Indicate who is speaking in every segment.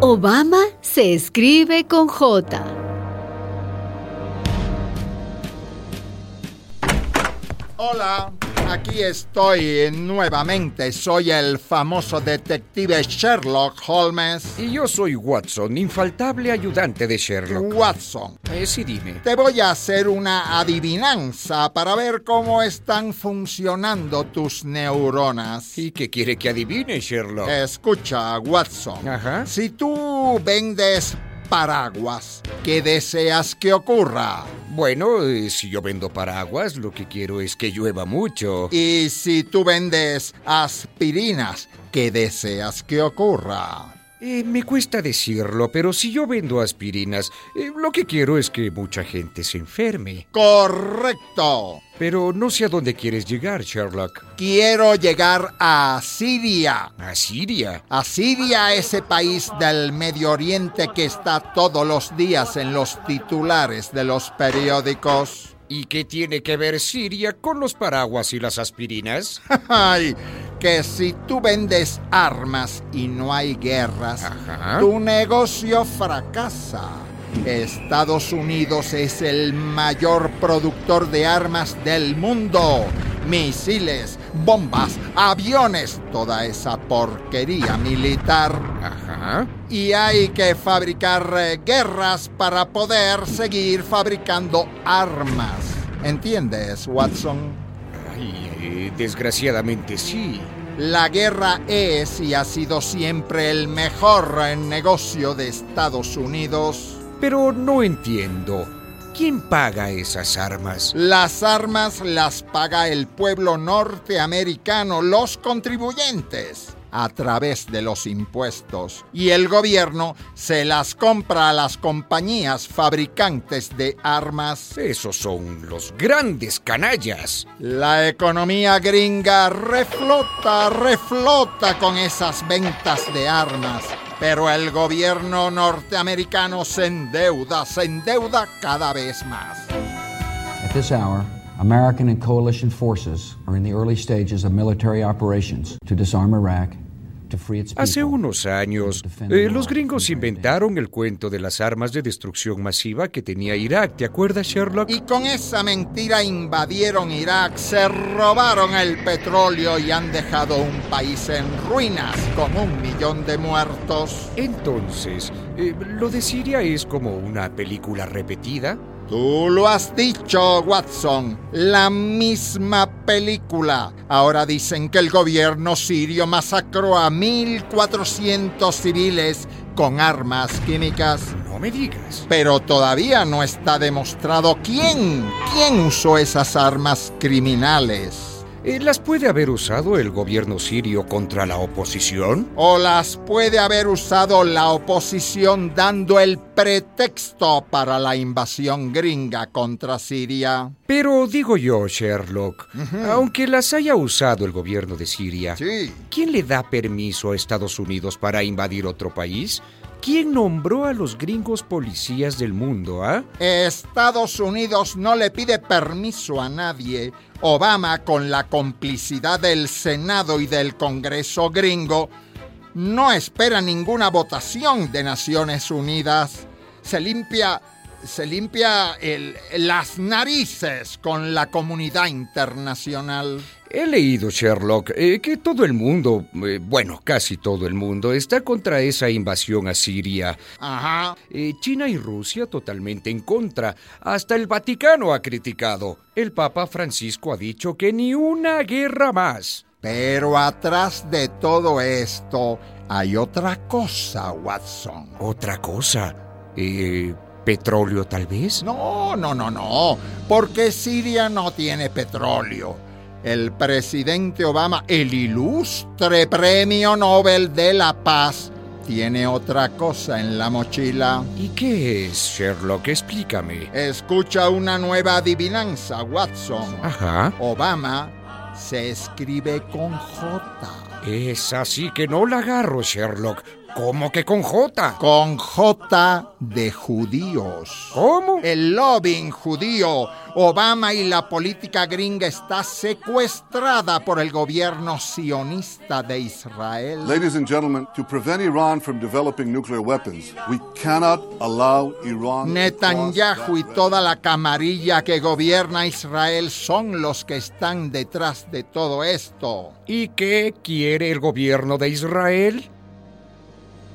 Speaker 1: Obama se escribe con J.
Speaker 2: Hola, aquí estoy nuevamente. Soy el famoso detective Sherlock Holmes.
Speaker 3: Y yo soy Watson, infaltable ayudante de Sherlock.
Speaker 2: Watson,
Speaker 3: Eh, sí, dime.
Speaker 2: te voy a hacer una adivinanza para ver cómo están funcionando tus neuronas.
Speaker 3: ¿Y qué quiere que adivine, Sherlock?
Speaker 2: Escucha, Watson.
Speaker 3: Ajá.
Speaker 2: Si tú vendes paraguas, ¿qué deseas que ocurra?
Speaker 3: Bueno, eh, si yo vendo paraguas, lo que quiero es que llueva mucho.
Speaker 2: Y si tú vendes aspirinas, ¿qué deseas que ocurra?
Speaker 3: Eh, me cuesta decirlo, pero si yo vendo aspirinas, eh, lo que quiero es que mucha gente se enferme.
Speaker 2: Correcto.
Speaker 3: Pero no sé a dónde quieres llegar, Sherlock.
Speaker 2: Quiero llegar a Siria.
Speaker 3: ¿A Siria?
Speaker 2: A Siria, ese país del Medio Oriente que está todos los días en los titulares de los periódicos.
Speaker 3: ¿Y qué tiene que ver Siria con los paraguas y las aspirinas?
Speaker 2: Ay, que si tú vendes armas y no hay guerras,
Speaker 3: Ajá.
Speaker 2: tu negocio fracasa. Estados Unidos es el mayor productor de armas del mundo. Misiles, bombas, aviones, toda esa porquería militar.
Speaker 3: Ajá.
Speaker 2: Y hay que fabricar eh, guerras para poder seguir fabricando armas. ¿Entiendes, Watson?
Speaker 3: Ay, eh, desgraciadamente sí.
Speaker 2: La guerra es y ha sido siempre el mejor negocio de Estados Unidos.
Speaker 3: Pero no entiendo. ¿Quién paga esas armas?
Speaker 2: Las armas las paga el pueblo norteamericano, los contribuyentes, a través de los impuestos. Y el gobierno se las compra a las compañías fabricantes de armas.
Speaker 3: Esos son los grandes canallas.
Speaker 2: La economía gringa reflota, reflota con esas ventas de armas. Pero el gobierno norteamericano se endeuda, se endeuda cada vez más.
Speaker 4: At this hour, American and coalition forces are in the early stages of military operations to disarm Iraq,
Speaker 3: Hace unos años, eh, los gringos inventaron el cuento de las armas de destrucción masiva que tenía Irak. ¿Te acuerdas, Sherlock?
Speaker 2: Y con esa mentira invadieron Irak, se robaron el petróleo y han dejado un país en ruinas con un millón de muertos.
Speaker 3: Entonces, eh, ¿lo de Siria es como una película repetida?
Speaker 2: Tú lo has dicho, Watson. La misma película. Ahora dicen que el gobierno sirio masacró a 1.400 civiles con armas químicas.
Speaker 3: No me digas.
Speaker 2: Pero todavía no está demostrado quién, quién usó esas armas criminales.
Speaker 3: ¿Las puede haber usado el gobierno sirio contra la oposición?
Speaker 2: O las puede haber usado la oposición dando el pretexto para la invasión gringa contra Siria.
Speaker 3: Pero digo yo, Sherlock, aunque las haya usado el gobierno de Siria,
Speaker 2: Sí.
Speaker 3: ¿quién le da permiso a Estados Unidos para invadir otro país? ¿Quién nombró a los gringos policías del mundo, ah?
Speaker 2: Estados Unidos no le pide permiso a nadie. Obama, con la complicidad del Senado y del Congreso gringo, no espera ninguna votación de Naciones Unidas. Se limpia, se limpia el- las narices con la comunidad internacional.
Speaker 3: He leído, Sherlock, eh, que todo el mundo, eh, bueno, casi todo el mundo, está contra esa invasión a Siria.
Speaker 2: Ajá.
Speaker 3: Eh, China y Rusia totalmente en contra. Hasta el Vaticano ha criticado. El Papa Francisco ha dicho que ni una guerra más.
Speaker 2: Pero atrás de todo esto hay otra cosa, Watson.
Speaker 3: Otra cosa. Eh, ¿Petróleo tal vez?
Speaker 2: No, no, no, no, porque Siria no tiene petróleo. El presidente Obama, el ilustre premio Nobel de la Paz, tiene otra cosa en la mochila.
Speaker 3: ¿Y qué es, Sherlock? Explícame.
Speaker 2: Escucha una nueva adivinanza, Watson.
Speaker 3: Ajá.
Speaker 2: Obama se escribe con J.
Speaker 3: Es así que no la agarro, Sherlock. ¿Cómo que con J?
Speaker 2: Con J de judíos.
Speaker 3: ¿Cómo?
Speaker 2: El lobbying judío. Obama y la política gringa está secuestrada por el gobierno sionista de Israel.
Speaker 5: Ladies and gentlemen, to prevent Iran from developing nuclear weapons, we cannot allow Iran
Speaker 2: Netanyahu y toda la camarilla que gobierna Israel son los que están detrás de todo esto.
Speaker 3: ¿Y qué quiere el gobierno de Israel?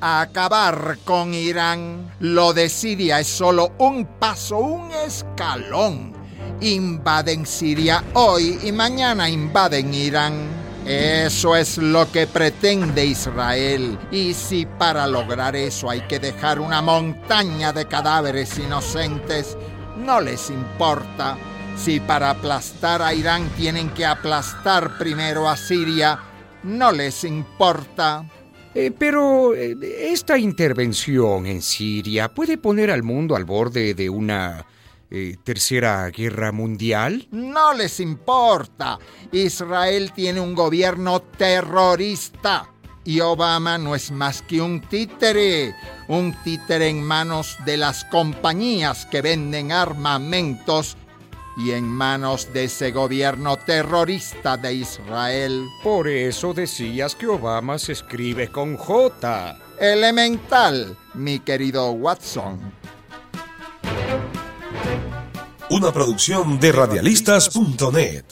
Speaker 2: Acabar con Irán. Lo de Siria es solo un paso, un escalón. Invaden Siria hoy y mañana invaden Irán. Eso es lo que pretende Israel. Y si para lograr eso hay que dejar una montaña de cadáveres inocentes, no les importa. Si para aplastar a Irán tienen que aplastar primero a Siria, no les importa.
Speaker 3: Eh, pero eh, esta intervención en Siria puede poner al mundo al borde de una eh, tercera guerra mundial.
Speaker 2: No les importa. Israel tiene un gobierno terrorista. Y Obama no es más que un títere, un títere en manos de las compañías que venden armamentos y en manos de ese gobierno terrorista de Israel.
Speaker 3: Por eso decías que Obama se escribe con J.
Speaker 2: Elemental, mi querido Watson.
Speaker 6: Una producción de radialistas.net.